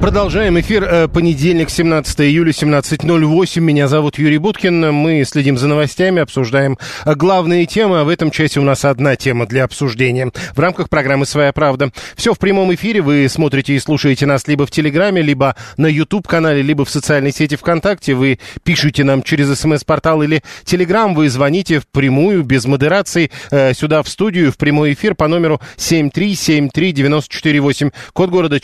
Продолжаем эфир. Э, Понедельник, 17 июля, 17.08. Меня зовут Юрий Буткин. Мы следим за новостями, обсуждаем э, главные темы. А в этом часе у нас одна тема для обсуждения. В рамках программы «Своя правда». Все в прямом эфире. Вы смотрите и слушаете нас либо в Телеграме, либо на YouTube-канале, либо в социальной сети ВКонтакте. Вы пишете нам через СМС-портал или Телеграм. Вы звоните впрямую, без модерации, э, сюда в студию, в прямой эфир по номеру 7373948. Код города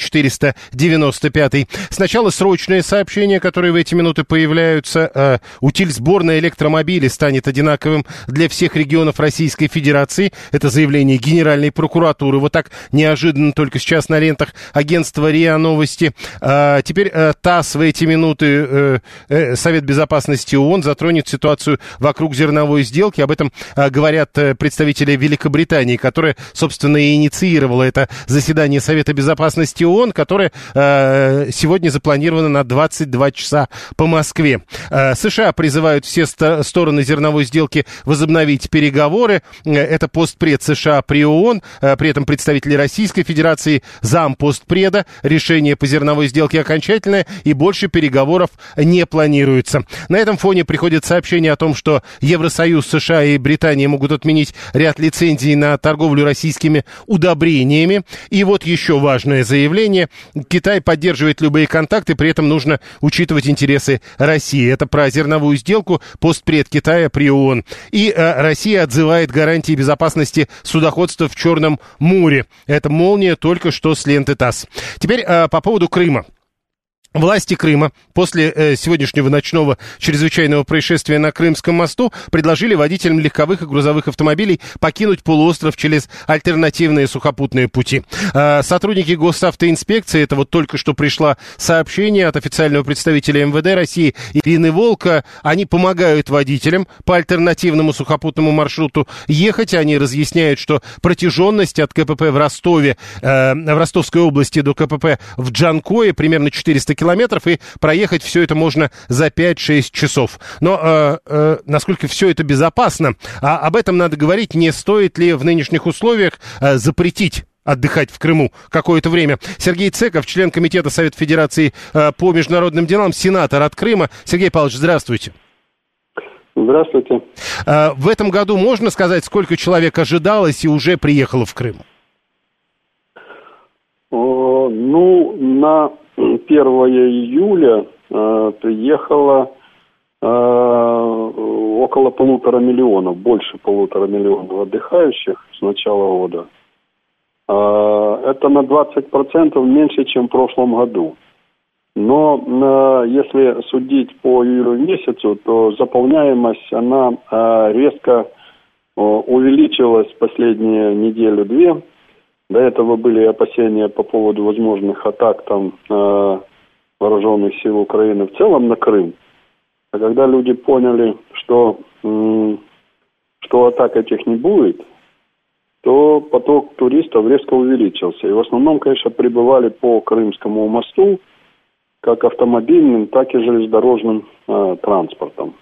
495. Сначала срочные сообщения, которые в эти минуты появляются. Э, Утиль сборной электромобилей станет одинаковым для всех регионов Российской Федерации. Это заявление Генеральной прокуратуры. Вот так неожиданно только сейчас на лентах агентства РИА Новости. А, Теперь э, ТАСС в эти минуты, э, э, Совет Безопасности ООН затронет ситуацию вокруг зерновой сделки. Об этом э, говорят э, представители Великобритании, которая, собственно, и инициировала это заседание Совета Безопасности ООН, которое э, сегодня запланировано на 22 часа по Москве. Э, США призывают все стороны зерновой сделки возобновить переговоры. Э, Это постпред США при ООН, э, при этом представители Российской Федерации, зам постпреда. Решение по зерновой сделке окончательное и больше переговоров не планируется. На этом фоне приходит сообщение о том, что Евросоюз, США и Британия могут отменить ряд лицензий на торговлю российскими удобрениями. И вот еще важное заявление. Китай поддерживает любые контакты, при этом нужно учитывать интересы России. Это про зерновую сделку постпред Китая при ООН. И э, Россия отзывает гарантии безопасности судоходства в Черном море. Это молния только что с ленты ТАСС. Теперь э, по поводу Крыма. Власти Крыма после э, сегодняшнего ночного чрезвычайного происшествия на Крымском мосту предложили водителям легковых и грузовых автомобилей покинуть полуостров через альтернативные сухопутные пути. Э, сотрудники госавтоинспекции, это вот только что пришло сообщение от официального представителя МВД России Ирины Волка, они помогают водителям по альтернативному сухопутному маршруту ехать. Они разъясняют, что протяженность от КПП в Ростове, э, в Ростовской области до КПП в Джанкое примерно 400 километров, и проехать все это можно за 5-6 часов. Но э, э, насколько все это безопасно, а об этом надо говорить, не стоит ли в нынешних условиях э, запретить отдыхать в Крыму какое-то время. Сергей Цеков, член Комитета Совета Федерации э, по международным делам, сенатор от Крыма. Сергей Павлович, здравствуйте. Здравствуйте. Э, в этом году можно сказать, сколько человек ожидалось и уже приехало в Крым? О, ну, на 1 июля э, приехало э, около полутора миллионов, больше полутора миллионов отдыхающих с начала года. Э, это на 20% меньше, чем в прошлом году. Но э, если судить по июлю месяцу, то заполняемость, она э, резко э, увеличилась последние неделю-две. До этого были опасения по поводу возможных атак там э, вооруженных сил Украины в целом на Крым. А когда люди поняли, что, м, что атак этих не будет, то поток туристов резко увеличился. И в основном, конечно, прибывали по Крымскому мосту, как автомобильным, так и железнодорожным э, транспортом.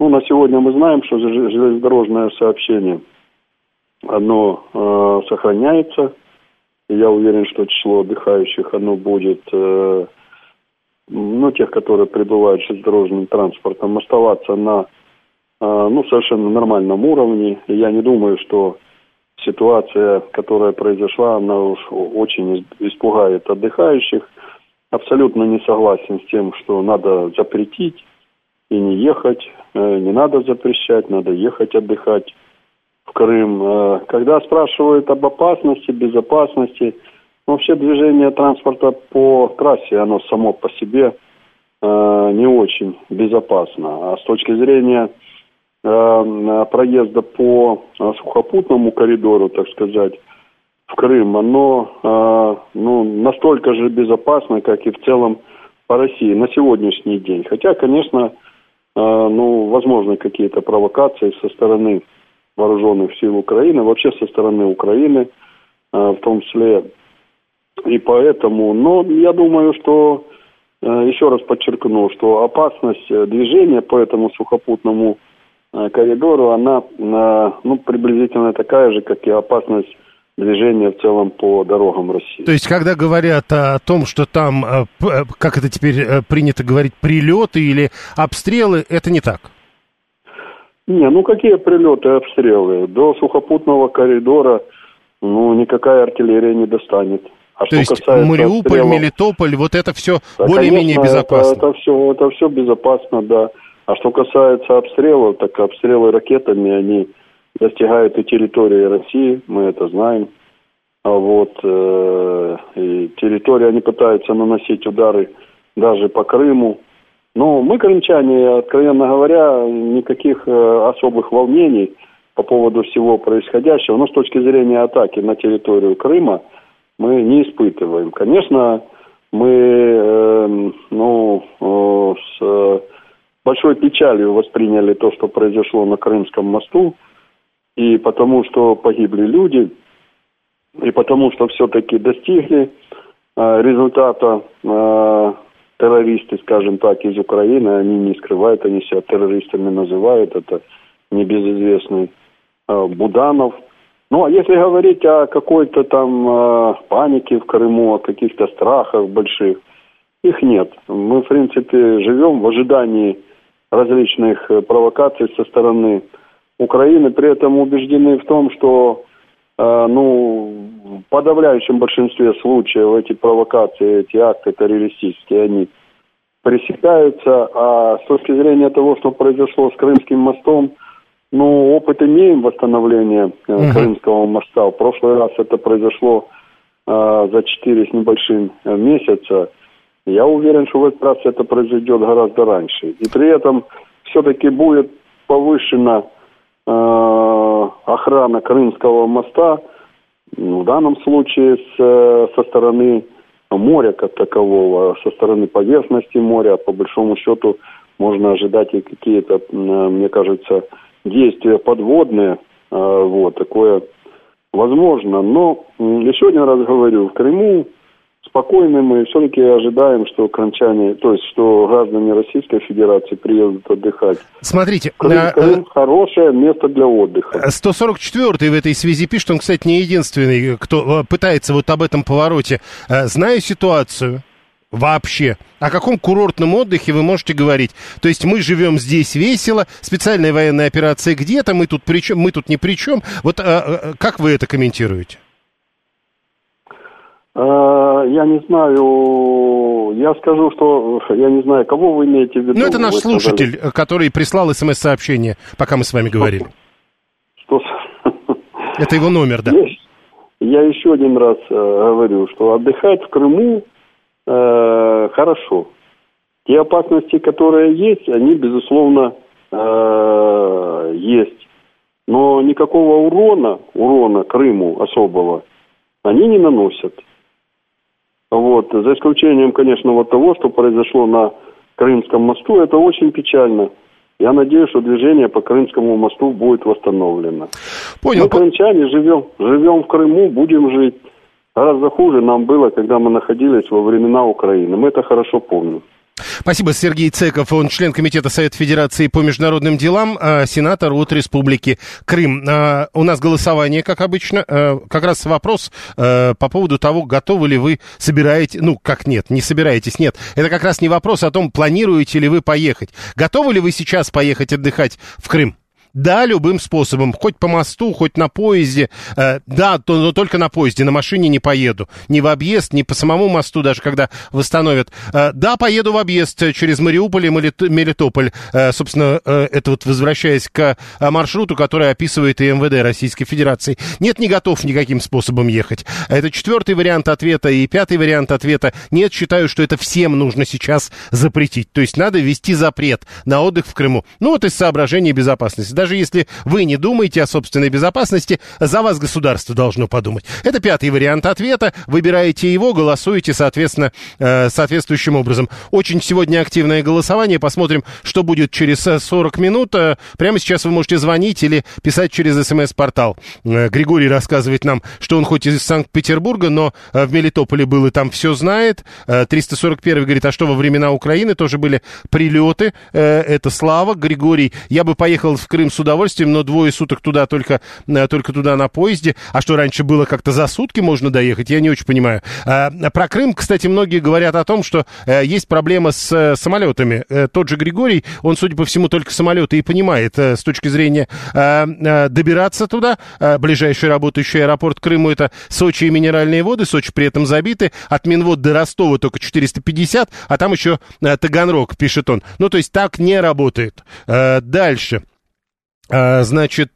Ну, на сегодня мы знаем, что желе- железнодорожное сообщение, оно э, сохраняется. Я уверен, что число отдыхающих, оно будет, э, ну, тех, которые прибывают железнодорожным транспортом, оставаться на, э, ну, совершенно нормальном уровне. Я не думаю, что ситуация, которая произошла, она уж очень ис- испугает отдыхающих. Абсолютно не согласен с тем, что надо запретить и не ехать. Э, Не надо запрещать, надо ехать отдыхать Крым. Э, Когда спрашивают об опасности, безопасности, ну, вообще движение транспорта по трассе, оно само по себе э, не очень безопасно. А с точки зрения э, проезда по сухопутному коридору, так сказать, в Крым, оно ну, настолько же безопасно, как и в целом по России на сегодняшний день. Хотя, конечно, ну, возможны какие-то провокации со стороны вооруженных сил Украины, вообще со стороны Украины, э, в том числе и поэтому, но я думаю, что, э, еще раз подчеркну, что опасность э, движения по этому сухопутному коридору, она ну, приблизительно такая же, как и опасность движения в целом по дорогам России. То есть, когда говорят о том, что там, как это теперь принято говорить, прилеты или обстрелы, это не так? Не, ну какие прилеты обстрелы? До сухопутного коридора ну, никакая артиллерия не достанет. А То есть Мариуполь, обстрелов, Мелитополь, вот это все да, более-менее безопасно? Это, это, все, это все безопасно, да. А что касается обстрелов, так обстрелы ракетами, они достигают и территории России, мы это знаем. А вот э, и территории они пытаются наносить удары даже по Крыму. Но мы, крымчане, откровенно говоря, никаких э, особых волнений по поводу всего происходящего, но с точки зрения атаки на территорию Крыма – мы не испытываем. Конечно, мы э, ну, э, с большой печалью восприняли то, что произошло на Крымском мосту, и потому что погибли люди, и потому что все-таки достигли э, результата э, террористы, скажем так, из Украины, они не скрывают, они себя террористами называют, это небезызвестный э, Буданов – ну, а если говорить о какой-то там э, панике в Крыму, о каких-то страхах больших, их нет. Мы, в принципе, живем в ожидании различных э, провокаций со стороны Украины, при этом убеждены в том, что ну, в подавляющем большинстве случаев эти провокации, эти акты террористические, они пресекаются, а с точки зрения того, что произошло с Крымским мостом, ну, опыт имеем восстановления э. Крымского моста. В прошлый раз это произошло э, за 4 с небольшим э, месяца. Я уверен, что в этот раз это произойдет гораздо раньше. И при этом все-таки будет повышена э, охрана Крымского моста, ну, в данном случае с, э, со стороны моря как такового, со стороны поверхности моря. По большому счету можно ожидать и какие-то, мне кажется, действия подводные, а, вот, такое возможно. Но еще один раз говорю, в Крыму спокойны мы все-таки ожидаем, что крымчане, то есть, что граждане Российской Федерации приедут отдыхать. Смотрите. Крым, а, Крым хорошее место для отдыха. 144-й в этой связи пишет, он, кстати, не единственный, кто э, пытается вот об этом повороте. Э, знаю ситуацию, Вообще. О каком курортном отдыхе вы можете говорить? То есть мы живем здесь весело, специальная военная операция где-то, мы тут, при чем, мы тут ни при чем. Вот а, а, как вы это комментируете? А, я не знаю, я скажу, что я не знаю, кого вы имеете в виду. Ну, это наш слушатель, сказали. который прислал смс-сообщение, пока мы с вами говорили. Что? Это его номер, да. Я, я еще один раз э, говорю, что отдыхать в Крыму э, хорошо. Те опасности, которые есть, они, безусловно, э, есть. Но никакого урона, урона Крыму особого, они не наносят. Вот. За исключением, конечно, вот того, что произошло на Крымском мосту, это очень печально. Я надеюсь, что движение по Крымскому мосту будет восстановлено. Понял. Мы, крымчане, живем, живем в Крыму, будем жить. Гораздо хуже нам было, когда мы находились во времена Украины. Мы это хорошо помним. Спасибо, Сергей Цеков. Он член Комитета Совета Федерации по международным делам, а, сенатор от Республики Крым. А, у нас голосование, как обычно. А, как раз вопрос по поводу того, готовы ли вы собираете... Ну, как нет, не собираетесь, нет. Это как раз не вопрос о том, планируете ли вы поехать. Готовы ли вы сейчас поехать отдыхать в Крым? Да, любым способом, хоть по мосту, хоть на поезде. Э, да, то, но только на поезде, на машине не поеду. Ни в объезд, ни по самому мосту, даже когда восстановят. Э, да, поеду в объезд через Мариуполь и Мелитополь. Э, собственно, э, это вот возвращаясь к э, маршруту, который описывает и МВД Российской Федерации. Нет, не готов никаким способом ехать. Это четвертый вариант ответа и пятый вариант ответа. Нет, считаю, что это всем нужно сейчас запретить. То есть надо ввести запрет на отдых в Крыму. Ну вот из соображений безопасности. Даже если вы не думаете о собственной безопасности, за вас государство должно подумать. Это пятый вариант ответа. Выбираете его, голосуете, соответственно, э, соответствующим образом. Очень сегодня активное голосование. Посмотрим, что будет через 40 минут. Э, прямо сейчас вы можете звонить или писать через смс-портал. Э, Григорий рассказывает нам, что он хоть из Санкт-Петербурга, но э, в Мелитополе был и там все знает. 341 говорит, а что во времена Украины тоже были прилеты. Это Слава. Григорий, я бы поехал в Крым с удовольствием, но двое суток туда только, только туда на поезде. А что раньше было как-то за сутки можно доехать, я не очень понимаю. Про Крым, кстати, многие говорят о том, что есть проблема с самолетами. Тот же Григорий, он, судя по всему, только самолеты и понимает с точки зрения добираться туда. Ближайший работающий аэропорт Крыму это Сочи и Минеральные воды. Сочи при этом забиты. От Минвод до Ростова только 450, а там еще Таганрог, пишет он. Ну, то есть так не работает. Дальше. Значит,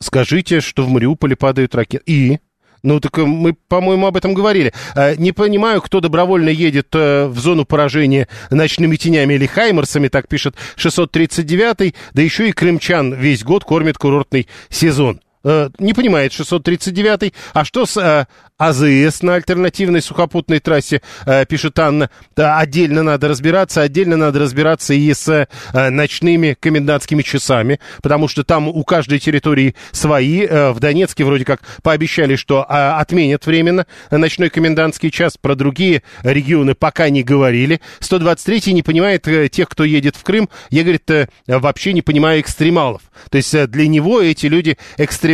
скажите, что в Мариуполе падают ракеты. И? Ну, так э, мы, по-моему, об этом говорили. Э, не понимаю, кто добровольно едет э, в зону поражения ночными тенями или хаймерсами, так пишет 639-й, да еще и крымчан весь год кормит курортный сезон. Не понимает 639-й. А что с АЗС на альтернативной сухопутной трассе, э, пишет Анна. Да, отдельно надо разбираться, отдельно надо разбираться и с э, ночными комендантскими часами, потому что там у каждой территории свои. Э, в Донецке вроде как пообещали, что э, отменят временно ночной комендантский час. Про другие регионы пока не говорили. 123 не понимает э, тех, кто едет в Крым. Я, говорит, э, вообще не понимаю экстремалов. То есть э, для него эти люди экстремалы.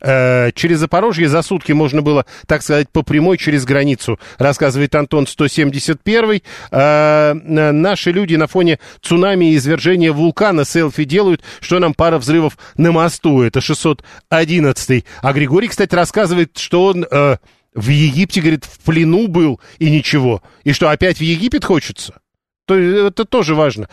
Э, через Запорожье за сутки можно было так сказать, по прямой через границу, рассказывает Антон 171. А, наши люди на фоне цунами и извержения вулкана селфи делают, что нам пара взрывов на мосту. Это 611. А Григорий, кстати, рассказывает, что он... Э, в Египте, говорит, в плену был и ничего. И что, опять в Египет хочется? То, это тоже важно.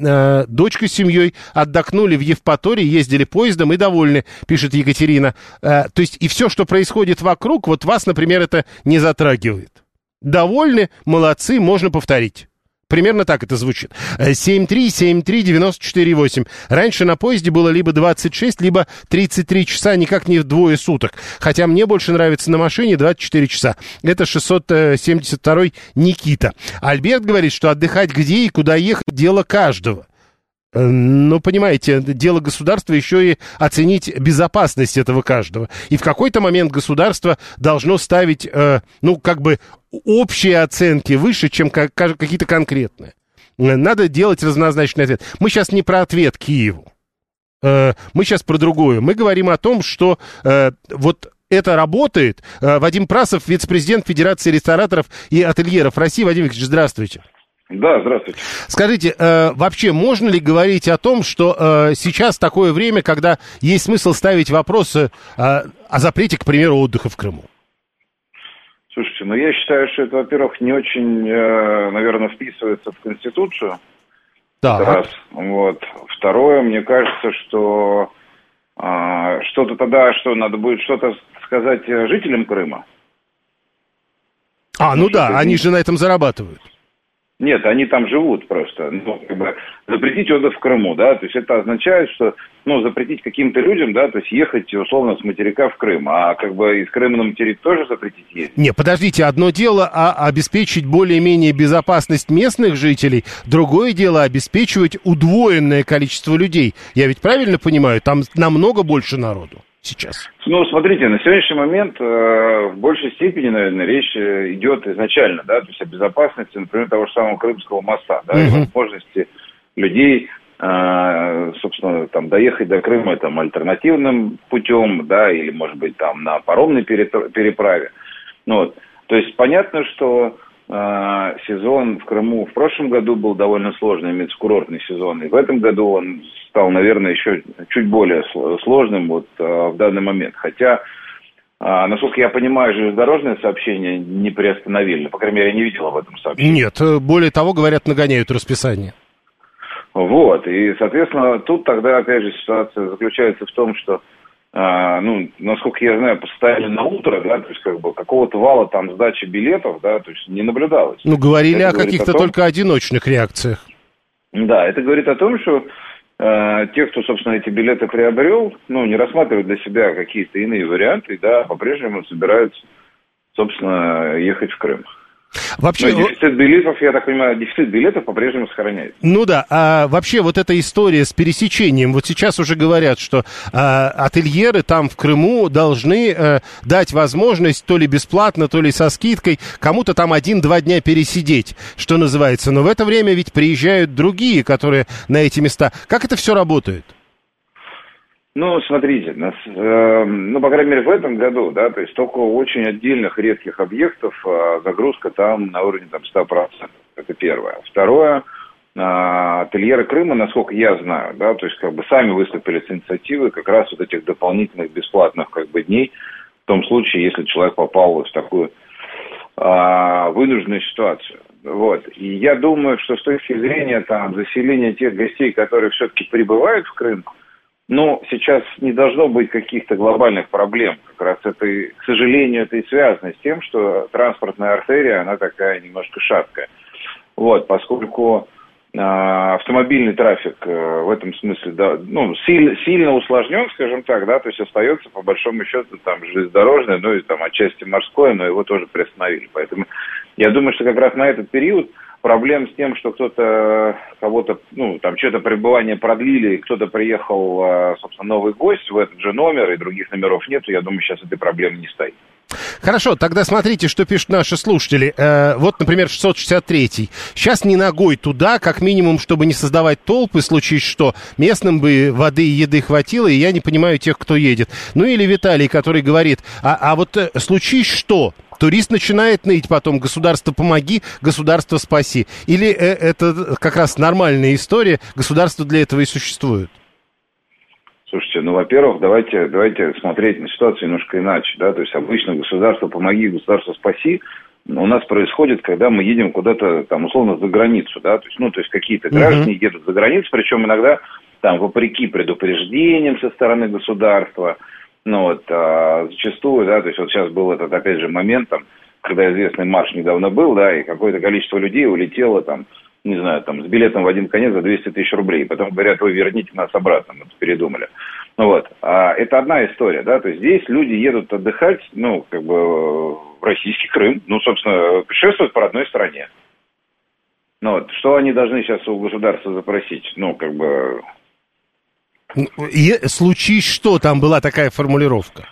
Э, дочка с семьей отдохнули в Евпатории, ездили поездом и довольны, пишет Екатерина. Э, то есть и все, что происходит вокруг, вот вас, например, это не затрагивает. Довольны, молодцы, можно повторить. Примерно так это звучит. 7373948. Э, Раньше на поезде было либо 26, либо 33 часа, никак не в двое суток. Хотя мне больше нравится на машине 24 часа. Это 672 Никита. Альберт говорит, что отдыхать где и куда ехать – дело каждого. Э, ну, понимаете, дело государства еще и оценить безопасность этого каждого. И в какой-то момент государство должно ставить, э, ну, как бы общие оценки выше, чем какие-то конкретные. Э, надо делать разнозначный ответ. Мы сейчас не про ответ Киеву. Э, мы сейчас про другое. Мы говорим о том, что э, вот это работает. Вадим Прасов, вице-президент Федерации рестораторов и ательеров России. Вадим Викторович, здравствуйте. Да, здравствуйте. Скажите, вообще можно ли говорить о том, что сейчас такое время, когда есть смысл ставить вопросы о запрете, к примеру, отдыха в Крыму? Слушайте, ну я считаю, что это, во-первых, не очень, э, наверное, вписывается в Конституцию. Да. Раз. Вот. Второе, мне кажется, что э, что-то тогда, что надо будет что-то сказать жителям Крыма. А, ну да, они же на этом зарабатывают. Нет, они там живут просто. Ну, как бы запретить отдых в Крыму, да, то есть это означает, что, ну, запретить каким-то людям, да, то есть ехать, условно, с материка в Крым, а как бы из Крыма на материк тоже запретить ездить. Не, подождите, одно дело а обеспечить более-менее безопасность местных жителей, другое дело обеспечивать удвоенное количество людей. Я ведь правильно понимаю, там намного больше народу сейчас? Ну, смотрите, на сегодняшний момент э, в большей степени, наверное, речь э, идет изначально, да, то есть о безопасности, например, того же самого Крымского моста, да, угу. и возможности людей, э, собственно, там, доехать до Крыма там альтернативным путем, да, или, может быть, там, на паромной переправе. Ну, вот. То есть понятно, что э, сезон в Крыму в прошлом году был довольно сложный, курортный сезон, и в этом году он стал, наверное, еще чуть более сложным вот э, в данный момент. Хотя, э, насколько я понимаю, железнодорожное сообщение не приостановили. По крайней мере, я не видел об этом сообщении. Нет, э, более того, говорят, нагоняют расписание. Вот, и, соответственно, тут тогда, опять же, ситуация заключается в том, что а, ну, насколько я знаю, поставили на утро, да, то есть как бы какого-то вала там сдачи билетов, да, то есть не наблюдалось. Ну, говорили это о каких-то том... только одиночных реакциях. Да, это говорит о том, что те, кто, собственно, эти билеты приобрел, ну, не рассматривают для себя какие-то иные варианты, да, по-прежнему собираются, собственно, ехать в Крым. Вообще... Но дефицит билетов, я так понимаю, дефицит билетов по-прежнему сохраняется. Ну да, а вообще вот эта история с пересечением, вот сейчас уже говорят, что а, ательеры там в Крыму должны а, дать возможность то ли бесплатно, то ли со скидкой кому-то там один-два дня пересидеть, что называется. Но в это время ведь приезжают другие, которые на эти места. Как это все работает? Ну, смотрите, нас, э, ну, по крайней мере, в этом году, да, то есть только у очень отдельных редких объектов э, загрузка там на уровне там 100%. Это первое. Второе, э, ательеры Крыма, насколько я знаю, да, то есть как бы сами выступили с инициативой как раз вот этих дополнительных бесплатных как бы дней, в том случае, если человек попал в такую э, вынужденную ситуацию. Вот. И я думаю, что с точки зрения там заселения тех гостей, которые все-таки прибывают в Крым, но сейчас не должно быть каких-то глобальных проблем. Как раз это, к сожалению, это и связано с тем, что транспортная артерия, она такая немножко шаткая. Вот, поскольку э, автомобильный трафик э, в этом смысле, да, ну, сильно, сильно усложнен, скажем так, да, то есть остается, по большому счету, там, железнодорожный, ну, и там, отчасти морской, но его тоже приостановили. Поэтому я думаю, что как раз на этот период проблем с тем, что кто-то кого-то, ну, там, что-то пребывание продлили, кто-то приехал, а, собственно, новый гость в этот же номер, и других номеров нету, я думаю, сейчас этой проблемы не стоит. Хорошо, тогда смотрите, что пишут наши слушатели. Э, вот, например, 663. Сейчас не ногой туда, как минимум, чтобы не создавать толпы, случись что. Местным бы воды и еды хватило, и я не понимаю тех, кто едет. Ну или Виталий, который говорит, а, а вот э, случись что, Турист начинает ныть потом, государство помоги, государство спаси. Или э, это как раз нормальная история, государство для этого и существует? Слушайте, ну, во-первых, давайте, давайте смотреть на ситуацию немножко иначе, да, то есть обычно государство помоги, государство спаси, у нас происходит, когда мы едем куда-то, там, условно, за границу, да, то есть, ну, то есть какие-то граждане uh-huh. едут за границу, причем иногда, там, вопреки предупреждениям со стороны государства, ну вот, а, зачастую, да, то есть вот сейчас был этот, опять же, момент, там, когда известный марш недавно был, да, и какое-то количество людей улетело там, не знаю, там, с билетом в один конец за 200 тысяч рублей. Потом говорят, вы верните нас обратно, мы передумали. Ну вот, а это одна история, да, то есть здесь люди едут отдыхать, ну, как бы, в российский Крым, ну, собственно, путешествуют по родной стране. Ну вот, что они должны сейчас у государства запросить? Ну, как бы, и случись что, там была такая формулировка.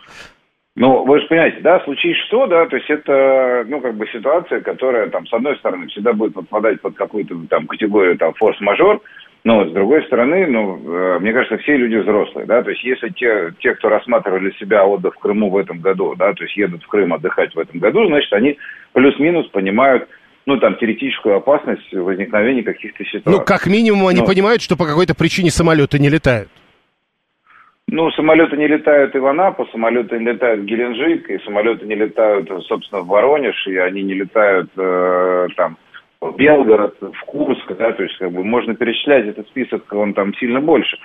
Ну, вы же понимаете, да, случись что, да, то есть это, ну, как бы ситуация, которая, там, с одной стороны, всегда будет подпадать под какую-то, там, категорию, там, форс-мажор, но с другой стороны, ну, э, мне кажется, все люди взрослые, да, то есть если те, те, кто рассматривали себя отдых в Крыму в этом году, да, то есть едут в Крым отдыхать в этом году, значит, они плюс-минус понимают, ну, там, теоретическую опасность возникновения каких-то ситуаций. Ну, как минимум, они но... понимают, что по какой-то причине самолеты не летают. Ну, самолеты не летают и в Анапу, самолеты не летают в Геленджик, и самолеты не летают, собственно, в Воронеж, и они не летают э, там в Белгород, в Курск, да, то есть как бы можно перечислять этот список, он там сильно больше.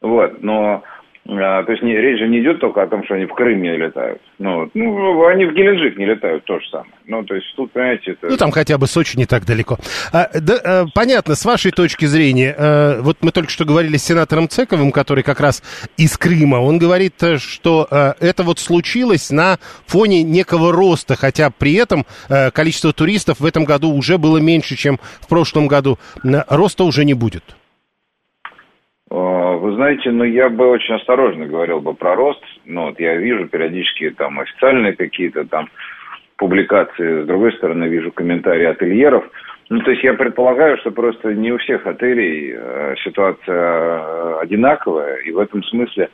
Вот, но а, то есть не, речь же не идет только о том, что они в Крым не летают. Ну, ну, они в Геленджик не летают, то же самое. Ну, то есть тут, понимаете, это... Ну, там хотя бы Сочи не так далеко. А, да, а, понятно, с вашей точки зрения, а, вот мы только что говорили с сенатором Цековым, который как раз из Крыма, он говорит, э, что а, это вот случилось на фоне некого роста, хотя при этом а, количество туристов в этом году уже было меньше, чем в прошлом году. Роста уже не будет. А, вы знаете, ну я бы очень осторожно говорил бы про рост. Ну вот я вижу периодически там официальные какие-то там публикации, с другой стороны вижу комментарии ательеров. Ну, то есть я предполагаю, что просто не у всех отелей э, ситуация э, одинаковая, и в этом смысле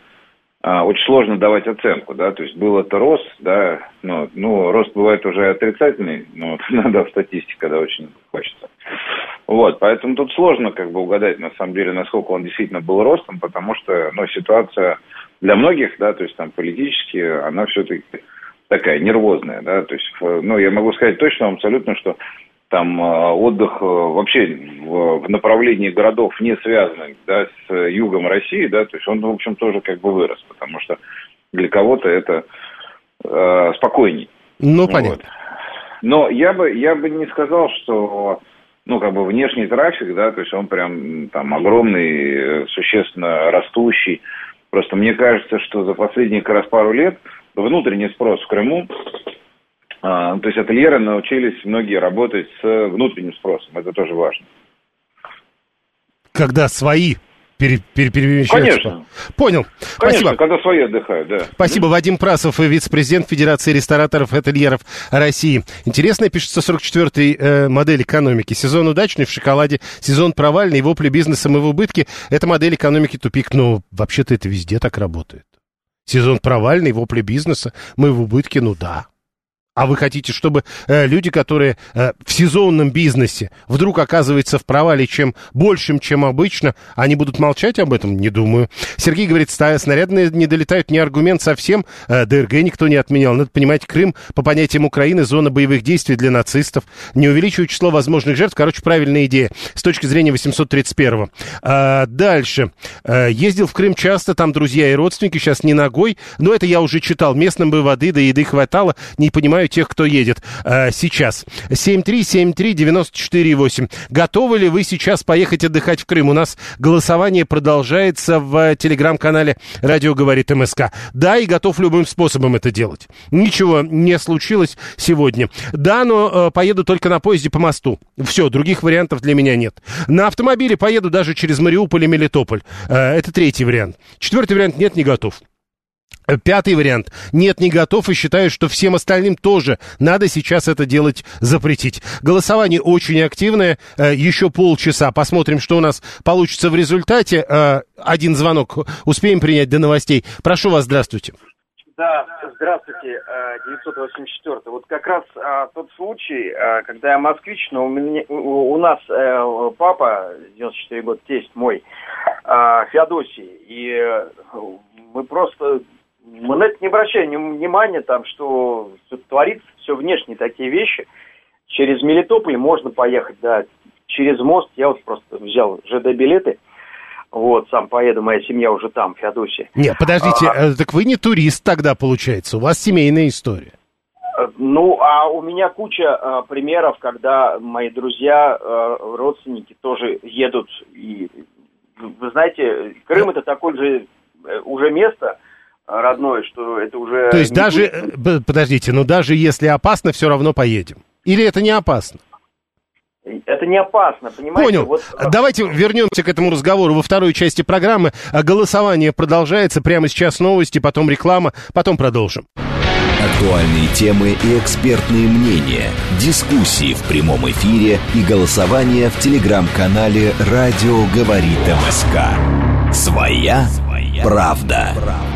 очень сложно давать оценку, да, то есть был это рост, да, но, ну, рост бывает уже отрицательный, но надо в статистике, когда очень хочется. Вот, поэтому тут сложно как бы угадать, на самом деле, насколько он действительно был ростом, потому что, ну, ситуация для многих, да, то есть там политически, она все-таки такая нервозная, да, то есть, ну, я могу сказать точно абсолютно, что там а, отдых э, вообще в, в направлении городов не связанных да, с югом России, да, то есть он, в общем, тоже как бы вырос, потому что для кого-то это э, спокойней. Ну, понятно. Вот. Но я бы, я бы не сказал, что ну, как бы внешний трафик, да, то есть он прям там огромный, существенно растущий. Просто мне кажется, что за последние как раз пару лет внутренний спрос в Крыму а, то есть ательеры научились многие работать с внутренним спросом. Это тоже важно. Когда свои пере, пере, перемещаются. Конечно. Понял. Конечно, Спасибо. когда свои отдыхают, да. Спасибо. Вадим Прасов, вице-президент Федерации рестораторов и ательеров России. Интересно пишется 44-й э, модель экономики. Сезон удачный в шоколаде, сезон провальный, вопли бизнеса мы в убытке. Это модель экономики тупик. Но вообще-то это везде так работает. Сезон провальный, вопли бизнеса, мы в убытке, ну да. А вы хотите, чтобы э, люди, которые э, в сезонном бизнесе вдруг оказываются в провале чем большим, чем обычно, они будут молчать об этом? Не думаю. Сергей говорит, снаряды не долетают, не аргумент совсем. Э, ДРГ никто не отменял. Надо понимать, Крым, по понятиям Украины, зона боевых действий для нацистов. Не увеличивать число возможных жертв. Короче, правильная идея с точки зрения 831-го. А, дальше. А, ездил в Крым часто, там друзья и родственники, сейчас не ногой. Но это я уже читал. Местным бы воды да еды хватало. Не понимаю, знаю тех, кто едет э, сейчас. 7373948. Готовы ли вы сейчас поехать отдыхать в Крым? У нас голосование продолжается в телеграм-канале «Радио говорит МСК». Да, и готов любым способом это делать. Ничего не случилось сегодня. Да, но э, поеду только на поезде по мосту. Все, других вариантов для меня нет. На автомобиле поеду даже через Мариуполь и Мелитополь. Э, это третий вариант. Четвертый вариант нет, не готов. Пятый вариант. Нет, не готов и считаю, что всем остальным тоже надо сейчас это делать запретить. Голосование очень активное. Э, еще полчаса. Посмотрим, что у нас получится в результате. Э, один звонок успеем принять до новостей. Прошу вас, здравствуйте. Да, здравствуйте, 984. Э, вот как раз тот случай, когда я москвич, но у, меня, у, нас а, папа, 94 года, тесть мой, а, Феодосий, и мы просто мы на это не обращаем внимания, там, что, творится, все внешние такие вещи. Через Мелитополь можно поехать, да, через мост. Я вот просто взял ЖД-билеты. Вот, сам поеду, моя семья уже там, в Феодосии. Нет, подождите, а, э, так вы не турист тогда, получается, у вас семейная история. Э, ну, а у меня куча а, примеров, когда мои друзья, а, родственники тоже едут. И, вы знаете, Крым это такое же уже место, родной, что это уже... То есть даже, будет... Э, подождите, но даже если опасно, все равно поедем? Или это не опасно? Это не опасно, понимаете? Понял. Вот... Давайте вернемся к этому разговору во второй части программы. А голосование продолжается. Прямо сейчас новости, потом реклама, потом продолжим. Актуальные темы и экспертные мнения, дискуссии в прямом эфире и голосование в телеграм-канале «Радио говорит МСК». Своя, Своя правда. правда.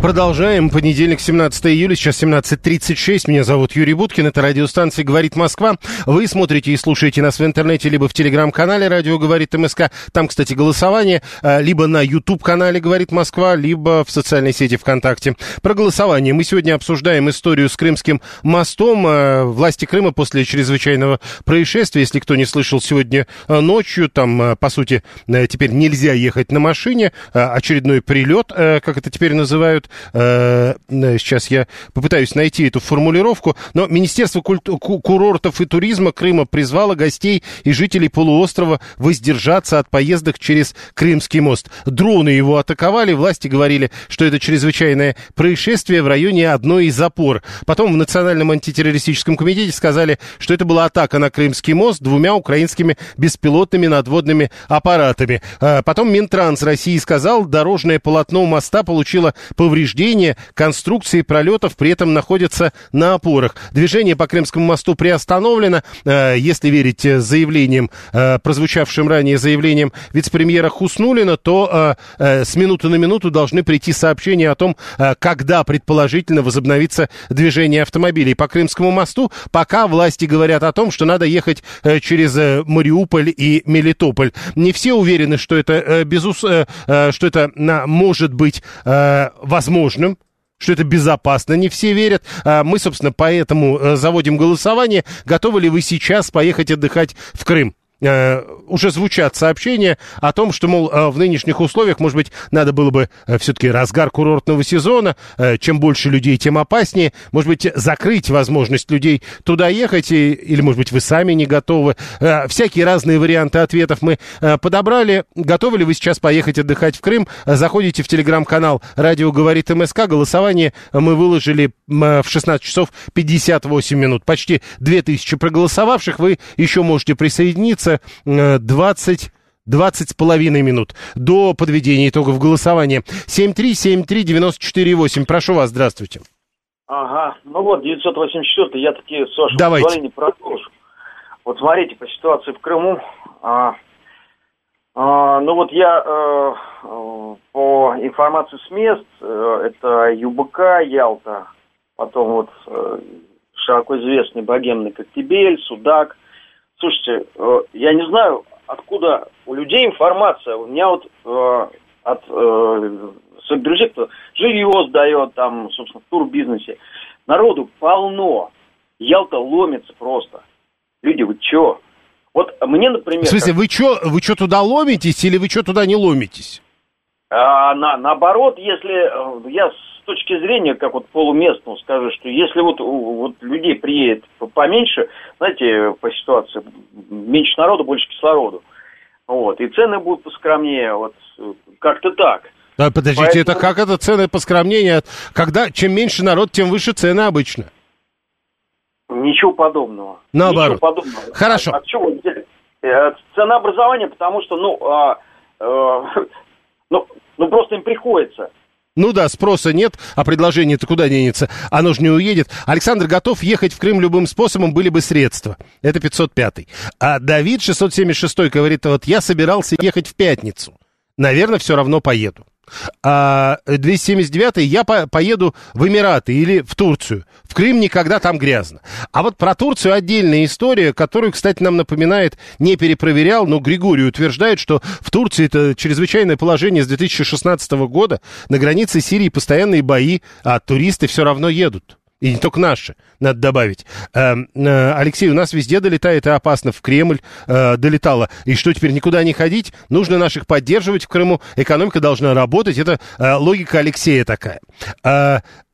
Продолжаем. Понедельник, 17 июля, сейчас 17.36. Меня зовут Юрий Буткин. Это радиостанция «Говорит Москва». Вы смотрите и слушаете нас в интернете, либо в телеграм-канале «Радио говорит МСК». Там, кстати, голосование. А, либо на YouTube-канале «Говорит Москва», либо в социальной сети ВКонтакте. Про голосование. Мы сегодня обсуждаем историю с Крымским мостом. А, власти Крыма после чрезвычайного происшествия, если кто не слышал, сегодня а, ночью, там, по сути, теперь нельзя ехать на машине. Очередной прилет, как это теперь называют. Э, сейчас я попытаюсь найти эту формулировку, но Министерство культ- курортов и туризма Крыма призвало гостей и жителей полуострова воздержаться от поездок через Крымский мост. Дроны его атаковали, власти говорили, что это чрезвычайное происшествие в районе одной из опор. Потом в Национальном антитеррористическом комитете сказали, что это была атака на Крымский мост двумя украинскими беспилотными надводными аппаратами. Э, потом Минтранс России сказал, дорожное полотно моста получило повреждение повреждения конструкции пролетов при этом находятся на опорах. Движение по Крымскому мосту приостановлено, э, если верить заявлениям, э, прозвучавшим ранее заявлением вице-премьера Хуснулина, то э, с минуты на минуту должны прийти сообщения о том, когда предположительно возобновится движение автомобилей по Крымскому мосту, пока власти говорят о том, что надо ехать через Мариуполь и Мелитополь. Не все уверены, что это, безус... что это может быть возможным, что это безопасно, не все верят. А мы, собственно, поэтому э, заводим голосование. Готовы ли вы сейчас поехать отдыхать в Крым? Э, уже звучат сообщения о том, что, мол, э, в нынешних условиях, может быть, надо было бы э, все-таки разгар курортного сезона, чем больше людей, тем опаснее, может быть, закрыть возможность людей туда ехать, или, может быть, вы сами не готовы. Всякие разные варианты ответов мы подобрали. Готовы ли вы сейчас поехать отдыхать в Крым? Заходите в телеграм-канал «Радио говорит МСК». Голосование мы выложили в 16 часов 58 минут. Почти 2000 проголосовавших. Вы еще можете присоединиться остается 20 20 с половиной минут до подведения итогов голосования. 7373948. Прошу вас, здравствуйте. Ага, ну вот, 984 я таки, с вашего Давайте. позволения, продолжу. Вот смотрите, по ситуации в Крыму, а, а, ну вот я э по информации с мест, э, это ЮБК, Ялта, потом вот э, широко известный богемный Коктебель, Судак – Слушайте, э, я не знаю, откуда у людей информация. У меня вот э, от э, друзей, кто жилье сдает, там, собственно, в турбизнесе, народу полно. Ялта ломится просто. Люди, вы чё? Вот мне, например... В смысле, как... вы чё, вы чё туда ломитесь или вы чё туда не ломитесь? А, на, наоборот, если э, я точки зрения, как вот полуместного скажу, что если вот, вот людей приедет поменьше, знаете, по ситуации, меньше народу, больше кислороду. Вот, и цены будут поскромнее, вот, как-то так. Да, подождите, Поэтому... это как это цены поскромнее? Когда чем меньше народ, тем выше цены обычно. Ничего подобного. Наоборот. Ничего подобного. Хорошо. А, от чего? Э, ценообразование, потому что, ну, а, а, ну, ну, просто им приходится. Ну да, спроса нет, а предложение-то куда денется? Оно же не уедет. Александр готов ехать в Крым любым способом, были бы средства. Это 505. А Давид 676 говорит, вот я собирался ехать в пятницу. Наверное, все равно поеду. А 279 я по поеду в Эмираты или в Турцию. В Крым никогда там грязно. А вот про Турцию отдельная история, которую, кстати, нам напоминает, не перепроверял, но Григорий утверждает, что в Турции это чрезвычайное положение с 2016 года. На границе Сирии постоянные бои, а туристы все равно едут. И не только наши, надо добавить. Э, э, Алексей, у нас везде долетает и опасно. В Кремль э, долетало. И что теперь, никуда не ходить? Нужно наших поддерживать в Крыму. Экономика должна работать. Это э, логика Алексея такая.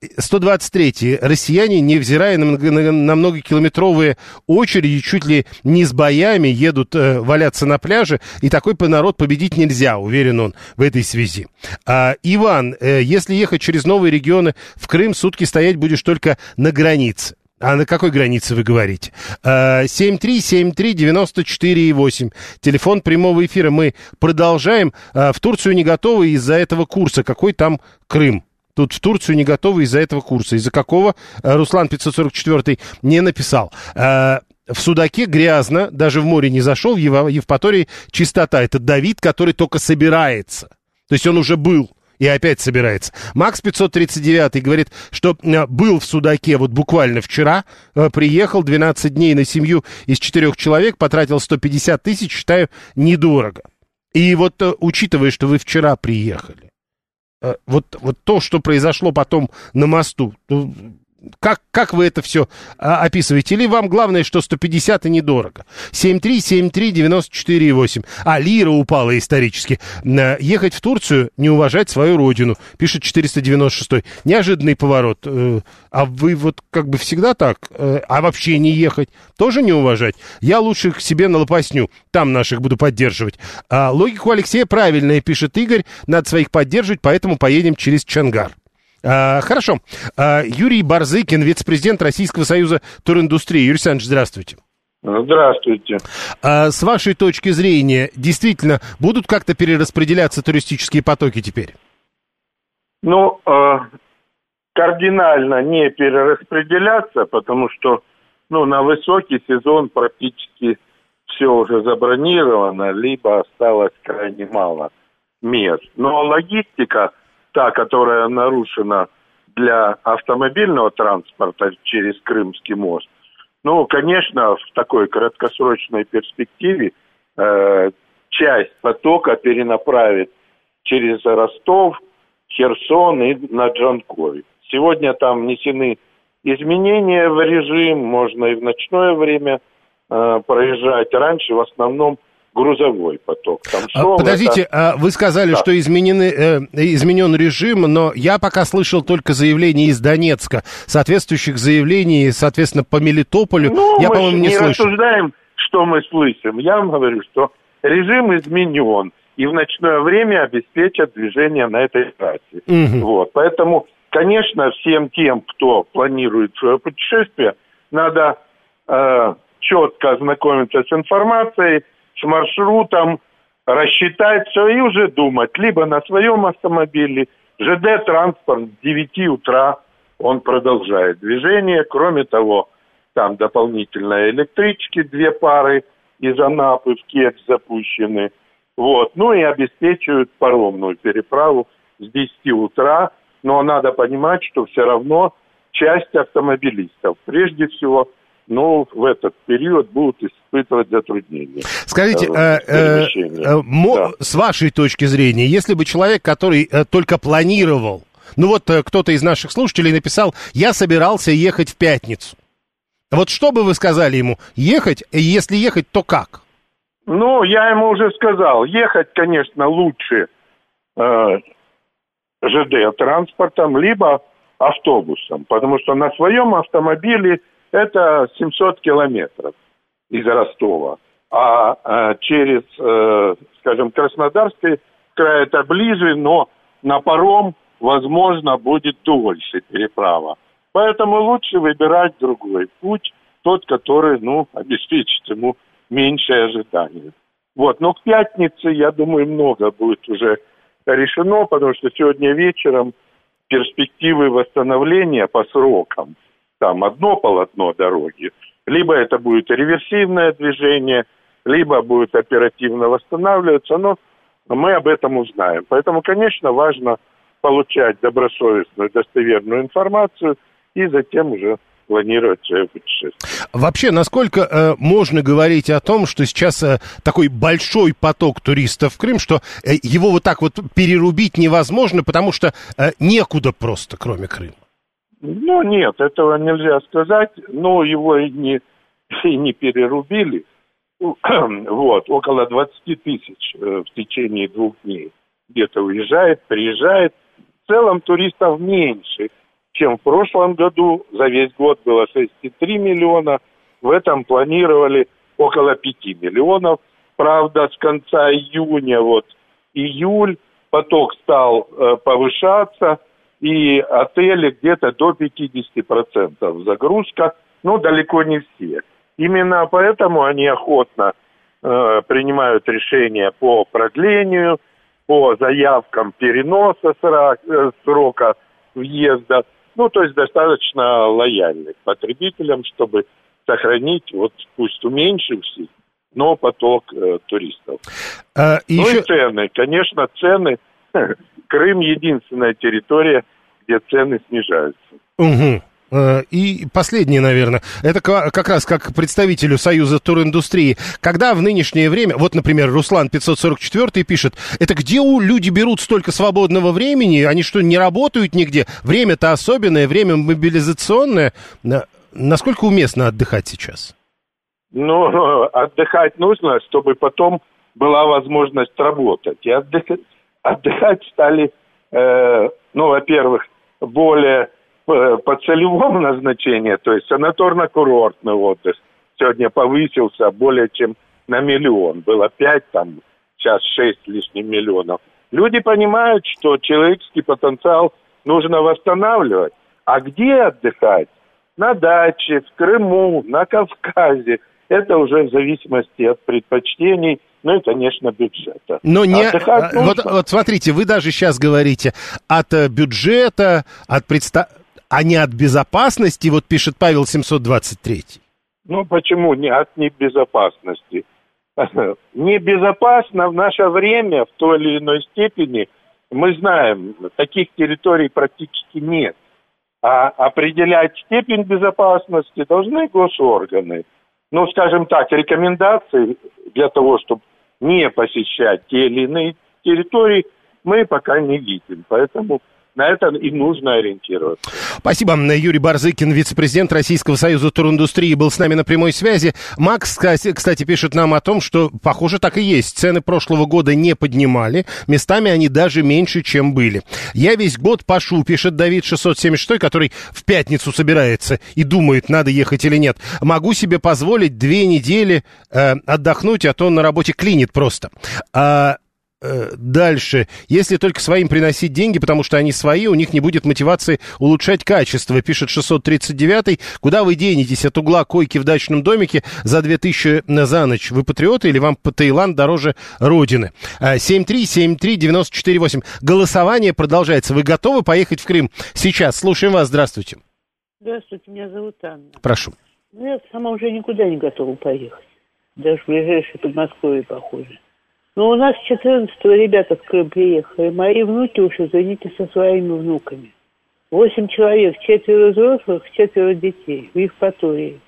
Э, 123. Россияне, невзирая на, на, на многокилометровые очереди, чуть ли не с боями едут э, валяться на пляже, и такой народ победить нельзя, уверен он в этой связи. А, Иван, э, если ехать через новые регионы в Крым, сутки стоять будешь только на границе. А на какой границе вы говорите? 7373948. А, Телефон прямого эфира. Мы продолжаем. А, в Турцию не готовы из-за этого курса. Какой там Крым? Тут в Турцию не готовы из-за этого курса. Из-за какого э, Руслан 544 не написал. Э, в Судаке грязно, даже в море не зашел, в Евпатории чистота. Это Давид, который только собирается. То есть он уже был и опять собирается. Макс 539 говорит, что э, был в Судаке вот буквально вчера, приехал 12 дней на семью из четырех человек, потратил 150 тысяч, считаю, недорого. И вот учитывая, что вы вчера приехали, вот, вот то, что произошло потом на мосту, ну, как, как вы это все а, описываете? Или вам главное, что 150 и недорого? 7373948. А, лира упала исторически. А, ехать в Турцию, не уважать свою родину, пишет 496. Неожиданный поворот. А, а вы вот как бы всегда так? А, а вообще не ехать? Тоже не уважать? Я лучше к себе на лопасню. Там наших буду поддерживать. А, логику Алексея правильная, пишет Игорь. Надо своих поддерживать, поэтому поедем через Чангар. А, хорошо. А, Юрий Барзыкин, вице-президент Российского союза туриндустрии. Юрий Александрович, здравствуйте. Здравствуйте. А, с вашей точки зрения, действительно, будут как-то перераспределяться туристические потоки теперь? Ну, э, кардинально не перераспределяться, потому что ну, на высокий сезон практически все уже забронировано, либо осталось крайне мало мест. Но логистика, та, которая нарушена для автомобильного транспорта через Крымский мост, ну, конечно, в такой краткосрочной перспективе э, часть потока перенаправит через Ростов, Херсон и на Джанкове. Сегодня там внесены изменения в режим, можно и в ночное время э, проезжать. Раньше в основном грузовой поток. Там а, шел, Подождите, это... а вы сказали, да. что изменены, э, изменен режим, но я пока слышал только заявления из Донецка, соответствующих заявлений, соответственно, по Мелитополю. Ну, я, по-моему, не, не слышу. рассуждаем, что мы слышим. Я вам говорю, что режим изменен, и в ночное время обеспечат движение на этой трассе. Угу. Вот, поэтому, конечно, всем тем, кто планирует свое путешествие, надо э, четко ознакомиться с информацией, маршрутом, рассчитать все и уже думать. Либо на своем автомобиле, ЖД-транспорт с 9 утра он продолжает движение. Кроме того, там дополнительные электрички, две пары из Анапы в Кекс запущены. Вот. Ну и обеспечивают паромную переправу с 10 утра. Но надо понимать, что все равно часть автомобилистов, прежде всего, ну, в этот период будут испытывать затруднения. Скажите, э, э, э, мо, да. с вашей точки зрения, если бы человек, который э, только планировал, ну вот э, кто-то из наших слушателей написал, я собирался ехать в пятницу. Вот что бы вы сказали ему? Ехать? Если ехать, то как? Ну, я ему уже сказал, ехать, конечно, лучше э, ЖД-транспортом, либо автобусом, потому что на своем автомобиле это 700 километров из Ростова. А, а через, э, скажем, Краснодарский край это ближе, но на паром, возможно, будет дольше переправа. Поэтому лучше выбирать другой путь, тот, который, ну, обеспечит ему меньшее ожидание. Вот, но к пятнице, я думаю, много будет уже решено, потому что сегодня вечером перспективы восстановления по срокам там одно полотно дороги, либо это будет реверсивное движение, либо будет оперативно восстанавливаться, но мы об этом узнаем. Поэтому, конечно, важно получать добросовестную, достоверную информацию и затем уже планировать свое путешествие. Вообще, насколько э, можно говорить о том, что сейчас э, такой большой поток туристов в Крым, что э, его вот так вот перерубить невозможно, потому что э, некуда просто, кроме Крыма? Ну, нет, этого нельзя сказать. Но его и не, и не перерубили. Вот, около 20 тысяч э, в течение двух дней где-то уезжает, приезжает. В целом туристов меньше, чем в прошлом году. За весь год было 6,3 миллиона. В этом планировали около 5 миллионов. Правда, с конца июня, вот июль, поток стал э, повышаться – и отели где-то до 50% загрузка, но далеко не все. Именно поэтому они охотно э, принимают решения по продлению, по заявкам переноса срока, э, срока въезда. Ну, то есть достаточно лояльны к потребителям, чтобы сохранить, вот пусть уменьшивший, но поток э, туристов. А, ну еще... и цены. Конечно, цены. Крым единственная территория, где цены снижаются. Угу. И последнее, наверное, это как раз как представителю Союза туриндустрии. Когда в нынешнее время, вот, например, Руслан 544 пишет, это где у люди берут столько свободного времени? Они что, не работают нигде? Время-то особенное, время мобилизационное. Насколько уместно отдыхать сейчас? Ну, отдыхать нужно, чтобы потом была возможность работать. И отдыхать, отдыхать стали, э, ну, во-первых, более э, по целевому назначению, то есть санаторно-курортный отдых, сегодня повысился более чем на миллион. Было пять, там, сейчас шесть лишним миллионов. Люди понимают, что человеческий потенциал нужно восстанавливать. А где отдыхать? На даче, в Крыму, на Кавказе. Это уже в зависимости от предпочтений ну и, конечно, бюджета. Но не... А, вот, вот смотрите, вы даже сейчас говорите от э, бюджета, от предста... а не от безопасности, вот пишет Павел 723. Ну, почему не от небезопасности? Небезопасно в наше время в той или иной степени, мы знаем, таких территорий практически нет. А определять степень безопасности должны госорганы. Ну, скажем так, рекомендации для того, чтобы не посещать те или иные территории, мы пока не видим. Поэтому на это и нужно ориентироваться. Спасибо. Юрий Барзыкин, вице-президент Российского союза туриндустрии, был с нами на прямой связи. Макс, кстати, пишет нам о том, что, похоже, так и есть. Цены прошлого года не поднимали. Местами они даже меньше, чем были. Я весь год пашу, пишет Давид 676, который в пятницу собирается и думает, надо ехать или нет. Могу себе позволить две недели э, отдохнуть, а то на работе клинит просто. А, дальше. Если только своим приносить деньги, потому что они свои, у них не будет мотивации улучшать качество, пишет 639 Куда вы денетесь от угла койки в дачном домике за 2000 за ночь? Вы патриоты или вам по Таиланд дороже Родины? 7373948. Э, Голосование продолжается. Вы готовы поехать в Крым? Сейчас. Слушаем вас. Здравствуйте. Здравствуйте, меня зовут Анна. Прошу. Ну, я сама уже никуда не готова поехать. Даже в ближайшее Подмосковье, похоже. Но у нас 14 ребята в Крым приехали. Мои внуки уж, извините, со своими внуками. Восемь человек, четверо взрослых, четверо детей в Евпатории.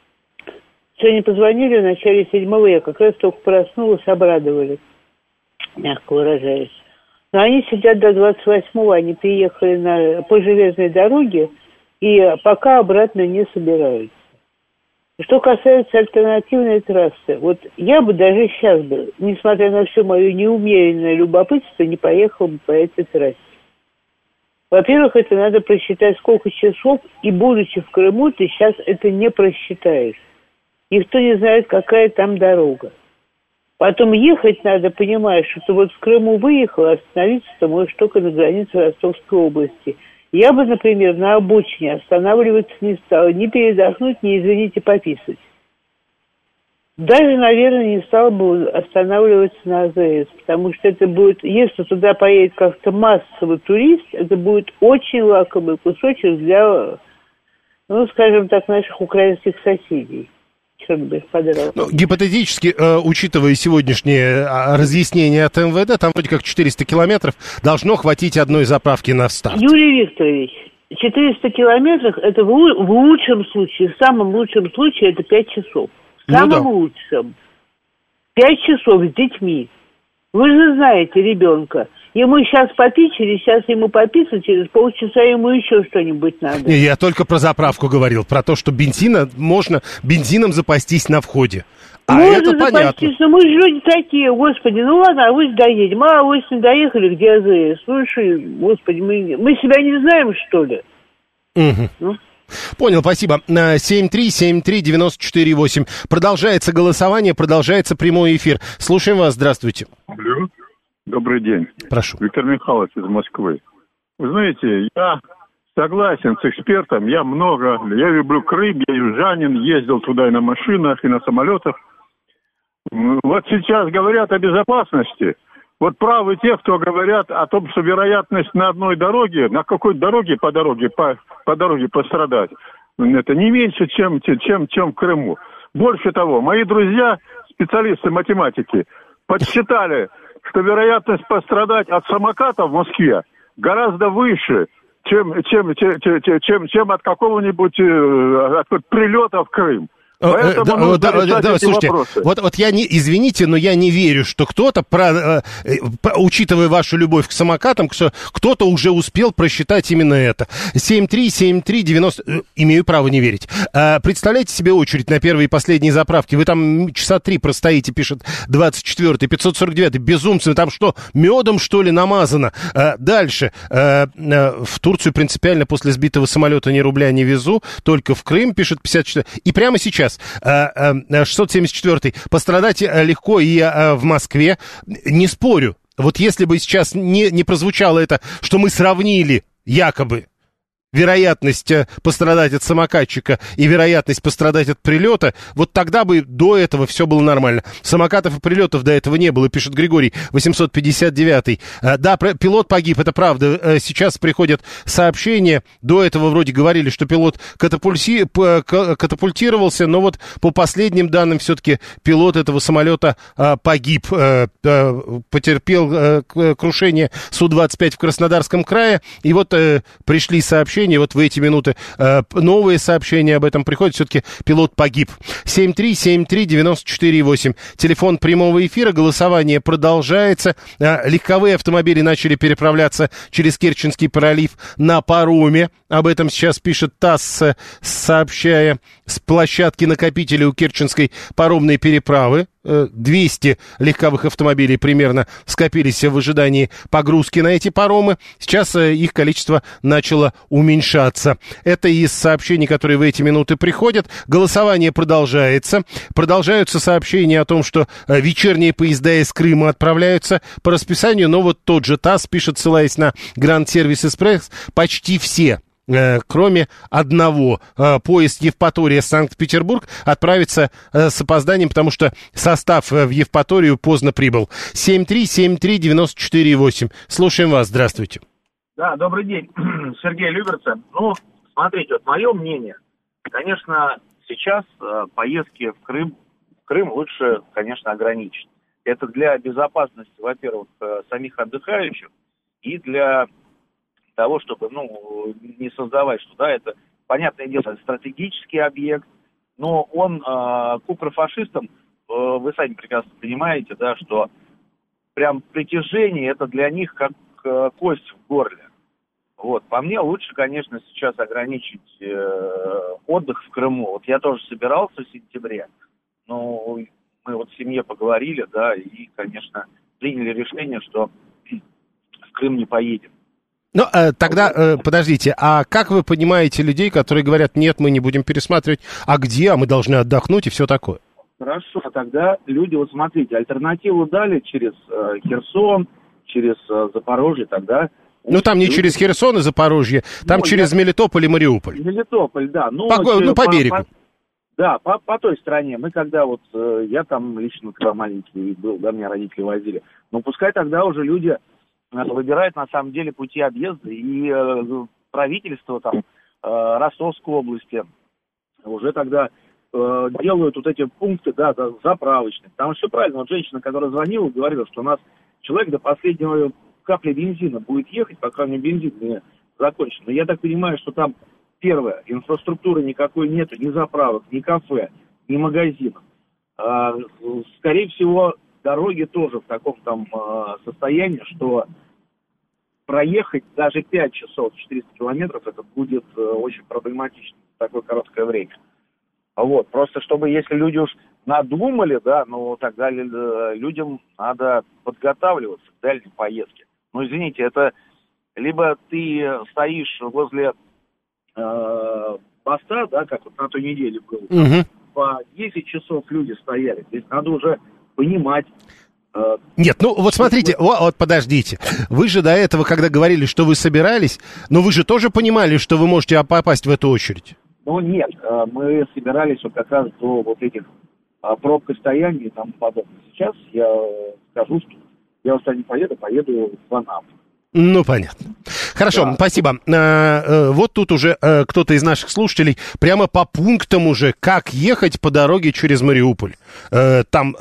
Сегодня позвонили в начале седьмого, я как раз только проснулась, обрадовали, мягко выражаясь. Но они сидят до 28-го, они приехали на, по железной дороге и пока обратно не собираются. Что касается альтернативной трассы, вот я бы даже сейчас бы, несмотря на все мое неумеренное любопытство, не поехал бы по этой трассе. Во-первых, это надо просчитать, сколько часов, и будучи в Крыму, ты сейчас это не просчитаешь. Никто не знает, какая там дорога. Потом ехать надо, понимаешь, что ты вот в Крыму выехал, остановиться ты можешь только на границе Ростовской области – я бы, например, на обочине останавливаться не стала, ни передохнуть, ни, извините, пописать. Даже, наверное, не стал бы останавливаться на АЗС, потому что это будет, если туда поедет как-то массовый турист, это будет очень лакомый кусочек для, ну, скажем так, наших украинских соседей черт бы их подрал. Ну, гипотетически, э, учитывая сегодняшнее а, разъяснение от МВД, там вроде как 400 километров, должно хватить одной заправки на старт. Юрий Викторович, 400 километров, это в, в лучшем случае, в самом лучшем случае, это 5 часов. В ну самом да. лучшем. 5 часов с детьми. Вы же знаете ребенка. Ему сейчас попить, через сейчас ему пописать, через полчаса ему еще что-нибудь надо. Не, я только про заправку говорил, про то, что бензина можно бензином запастись на входе. А Можно это понятно. но мы же люди такие, господи, ну ладно, а вы доедем, а вы не доехали, где АЗС? Слушай, господи, мы, мы себя не знаем, что ли? Угу. Ну? Понял, спасибо. 7373948. Продолжается голосование, продолжается прямой эфир. Слушаем вас, здравствуйте. Алло. Добрый день. Прошу. Виктор Михайлович из Москвы. Вы знаете, я согласен с экспертом. Я много, я люблю Крым, я южанин, ездил туда и на машинах, и на самолетах. Вот сейчас говорят о безопасности. Вот правы те, кто говорят о том, что вероятность на одной дороге, на какой дороге по дороге, по, по дороге пострадать, это не меньше, чем, чем, чем в Крыму. Больше того, мои друзья, специалисты математики, подсчитали, что вероятность пострадать от самоката в Москве гораздо выше, чем, чем, чем, чем, чем, от какого-нибудь э, от прилета в Крым. Э, Поэтому да, да, да, слушайте, вот, вот я не, извините, но я не верю, что кто-то, про, э, учитывая вашу любовь к самокатам, кто-то уже успел просчитать именно это. 73739, э, имею право не верить. А, представляете себе очередь на первые и последние заправки, вы там часа три простоите, пишет 24-й, 549-й, безумцы, там что, медом что ли намазано? А, дальше, а, в Турцию принципиально после сбитого самолета ни рубля не везу, только в Крым, пишет 54 и прямо сейчас сейчас. 674 э, пострадать э, легко и э, в Москве. Не спорю. Вот если бы сейчас не, не прозвучало это, что мы сравнили якобы вероятность э, пострадать от самокатчика и вероятность пострадать от прилета, вот тогда бы до этого все было нормально. Самокатов и прилетов до этого не было, пишет Григорий 859. Э, да, пилот погиб, это правда. Э, сейчас приходят сообщения. До этого вроде говорили, что пилот катапульси, катапультировался, но вот по последним данным все-таки пилот этого самолета погиб, потерпел крушение Су-25 в Краснодарском крае. И вот пришли сообщения, вот в эти минуты э, новые сообщения об этом приходят, все-таки пилот погиб. 7373948, телефон прямого эфира, голосование продолжается. Э, легковые автомобили начали переправляться через Керченский пролив на пароме. Об этом сейчас пишет ТАСС, сообщая с площадки накопителя у Керченской паромной переправы. 200 э, легковых автомобилей примерно скопились в ожидании погрузки на эти паромы. Сейчас э, их количество начало уменьшаться. Это из сообщений, которые в эти минуты приходят. Голосование продолжается. Продолжаются сообщения о том, что э, вечерние поезда из Крыма отправляются по расписанию, но вот тот же ТАСС пишет, ссылаясь на Гранд Сервис Экспресс, почти все кроме одного. Э, поезд Евпатория-Санкт-Петербург отправится э, с опозданием, потому что состав в Евпаторию поздно прибыл. 7373948. Слушаем вас. Здравствуйте. Да, добрый день. Сергей Люберца. Ну, смотрите, вот мое мнение. Конечно, сейчас поездки в Крым, в Крым лучше, конечно, ограничить. Это для безопасности, во-первых, самих отдыхающих и для того, чтобы, ну, не создавать, что, да, это, понятное дело, стратегический объект, но он э, к укрофашистам, э, вы сами прекрасно понимаете, да, что прям притяжение это для них как э, кость в горле. Вот, по мне лучше, конечно, сейчас ограничить э, отдых в Крыму. Вот я тоже собирался в сентябре, но мы вот в семье поговорили, да, и, конечно, приняли решение, что в Крым не поедем. Ну, э, тогда, э, подождите, а как вы понимаете людей, которые говорят, нет, мы не будем пересматривать, а где, а мы должны отдохнуть и все такое? Хорошо, тогда люди, вот смотрите, альтернативу дали через э, Херсон, через э, Запорожье, тогда... Ну, там не через Херсон и Запорожье, там ну, через я... Мелитополь и Мариуполь. Мелитополь, да. Ну, по, ну, по берегу. По, да, по, по той стране. Мы когда вот, э, я там лично, когда маленький был, да, меня родители возили. Но пускай тогда уже люди выбирает на самом деле пути объезда, и э, правительство там э, Ростовской области уже тогда э, делают вот эти пункты, да, заправочные. Там все правильно. Вот женщина, которая звонила, говорила, что у нас человек до последнего капли бензина будет ехать, пока него бензин не закончен. Но я так понимаю, что там, первое, инфраструктуры никакой нету, ни заправок, ни кафе, ни магазинов. А, скорее всего, дороги тоже в таком там э, состоянии, что проехать даже 5 часов 400 километров, это будет э, очень проблематично в такое короткое время. Вот, просто чтобы, если люди уж надумали, да, ну, тогда э, людям надо подготавливаться к дальней поездке. Ну, извините, это либо ты стоишь возле э, моста, да, как вот на той неделе было, угу. по 10 часов люди стояли. Здесь надо уже понимать. Э, Нет, ну вот смотрите, вот, вот подождите. Вы же до этого, когда говорили, что вы собирались, но вы же тоже понимали, что вы можете попасть в эту очередь. Ну нет, э, мы собирались вот как раз до вот этих а, пробка стояния и тому подобное. Сейчас я скажу, что я устал не поеду, поеду в Анапу. Ну, понятно. Хорошо, да. спасибо. А, э, вот тут уже э, кто-то из наших слушателей прямо по пунктам уже, как ехать по дороге через Мариуполь. Э, там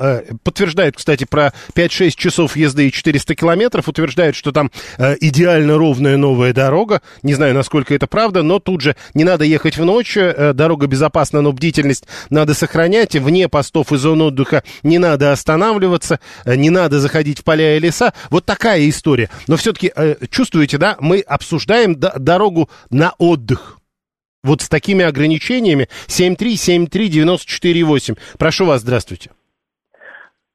подтверждают, кстати, про 5-6 часов езды и 400 километров, утверждают, что там идеально ровная новая дорога. Не знаю, насколько это правда, но тут же не надо ехать в ночь, дорога безопасна, но бдительность надо сохранять. Вне постов и зон отдыха не надо останавливаться, не надо заходить в поля и леса. Вот такая история. Но все-таки чувствуете, да, мы обсуждаем дорогу на отдых. Вот с такими ограничениями 7373948. Прошу вас, здравствуйте.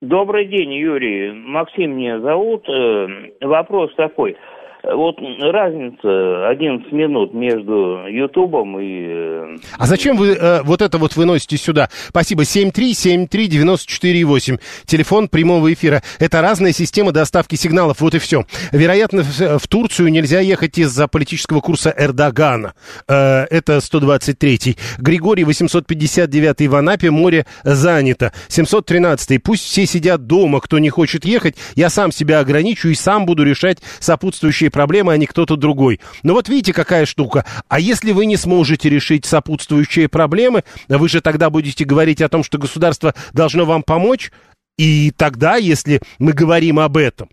Добрый день, Юрий. Максим меня зовут. Э, вопрос такой. Вот разница 11 минут между Ютубом и... э, А зачем вы э, вот это вот выносите сюда? Спасибо. 7373948. Телефон прямого эфира. Это разная система доставки сигналов. Вот и все. Вероятно, в, Турцию нельзя ехать из-за политического курса Эрдогана. Э, это 123-й. Григорий 859 в Анапе. Море занято. 713-й. Пусть все сидят дома, кто не хочет ехать. Я сам себя ограничу и сам буду решать сопутствующие проблемы, а не кто-то другой. Но вот видите, какая штука. А если вы не сможете решить сопутствующие проблемы, вы же тогда будете говорить о том, что государство должно вам помочь. И тогда, если мы говорим об этом,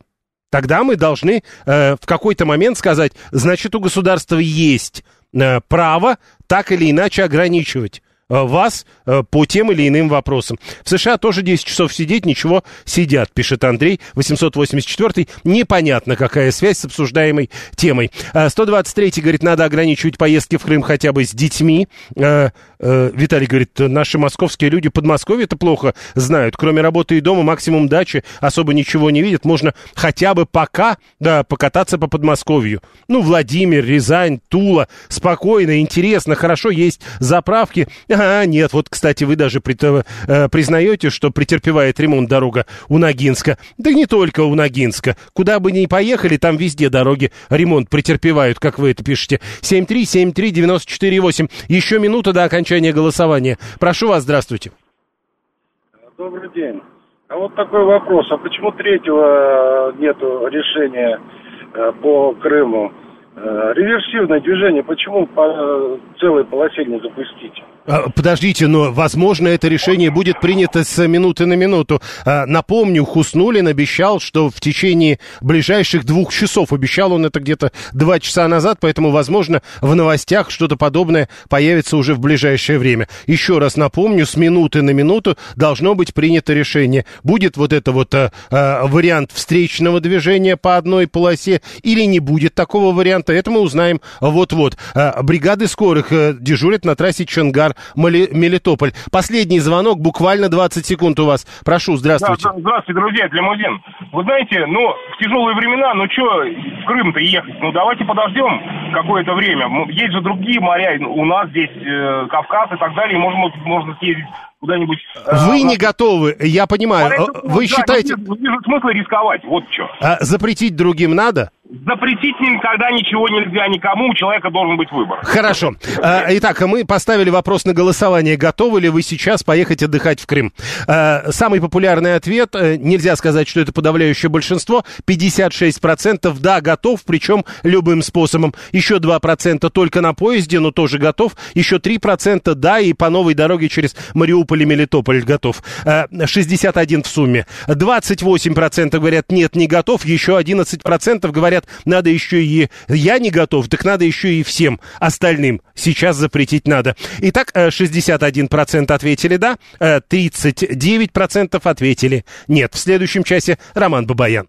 тогда мы должны э, в какой-то момент сказать, значит, у государства есть э, право так или иначе ограничивать вас э, по тем или иным вопросам. В США тоже 10 часов сидеть, ничего, сидят, пишет Андрей, 884 Непонятно, какая связь с обсуждаемой темой. Э, 123 говорит, надо ограничивать поездки в Крым хотя бы с детьми. Э, э, Виталий говорит, наши московские люди Подмосковье это плохо знают. Кроме работы и дома, максимум дачи, особо ничего не видят. Можно хотя бы пока, да, покататься по Подмосковью. Ну, Владимир, Рязань, Тула. Спокойно, интересно, хорошо, есть заправки. А, нет, вот, кстати, вы даже при, э, признаете, что претерпевает ремонт дорога у Ногинска. Да не только у Ногинска. Куда бы ни поехали, там везде дороги ремонт претерпевают, как вы это пишете. 7373948. Еще минута до окончания голосования. Прошу вас, здравствуйте. Добрый день. А вот такой вопрос. А почему третьего э, нету решения э, по Крыму? Э, Реверсивное движение почему по целой полосе не запустить? А, Подождите, но, возможно, это решение будет принято с минуты на минуту. А, Напомню, Хуснулин обещал, что в течение ближайших двух часов, обещал он это где-то два часа назад, поэтому, возможно, в новостях что-то подобное появится уже в ближайшее время. Еще раз напомню, с минуты на минуту должно быть принято решение. Будет вот это вот а, а, вариант встречного движения по одной полосе или не будет такого варианта, это мы узнаем вот-вот. А, Бригады скорых э, дежурят на трассе Чонгар Мали- Мелитополь. Последний звонок, буквально 20 секунд у вас. Прошу, здравствуйте. Да, да, здравствуйте, друзья, Лимузин. Вы знаете, ну, в тяжелые времена, ну, что в Крым-то ехать? Ну, давайте подождем какое-то время. Есть же другие моря, у нас здесь э, Кавказ и так далее, и можно, можно съездить куда-нибудь. э, Вы на- не готовы, я понимаю. Поэтому, Вы да, считаете, не вижу смысла рисковать, вот что. а, запретить другим надо? Запретить никогда ничего нельзя никому, у человека должен быть выбор. Хорошо. А, Итак, мы поставили вопрос на голосование. Готовы ли вы сейчас поехать отдыхать в Крым? А, Самый популярный ответ, э, нельзя сказать, что это подавляющее большинство, 56% да, готов, причем любым способом. Еще 2% только на поезде, но тоже готов. Еще 3% да, и по новой дороге через Мариуполь и Мелитополь готов. А, 61 в сумме. 28% говорят, нет, не готов. Еще 11% говорят, надо еще и я не готов, так надо еще и всем остальным сейчас запретить надо. Итак, э, 61% ответили да, э, 39% ответили нет. В следующем часе Роман Бабаян.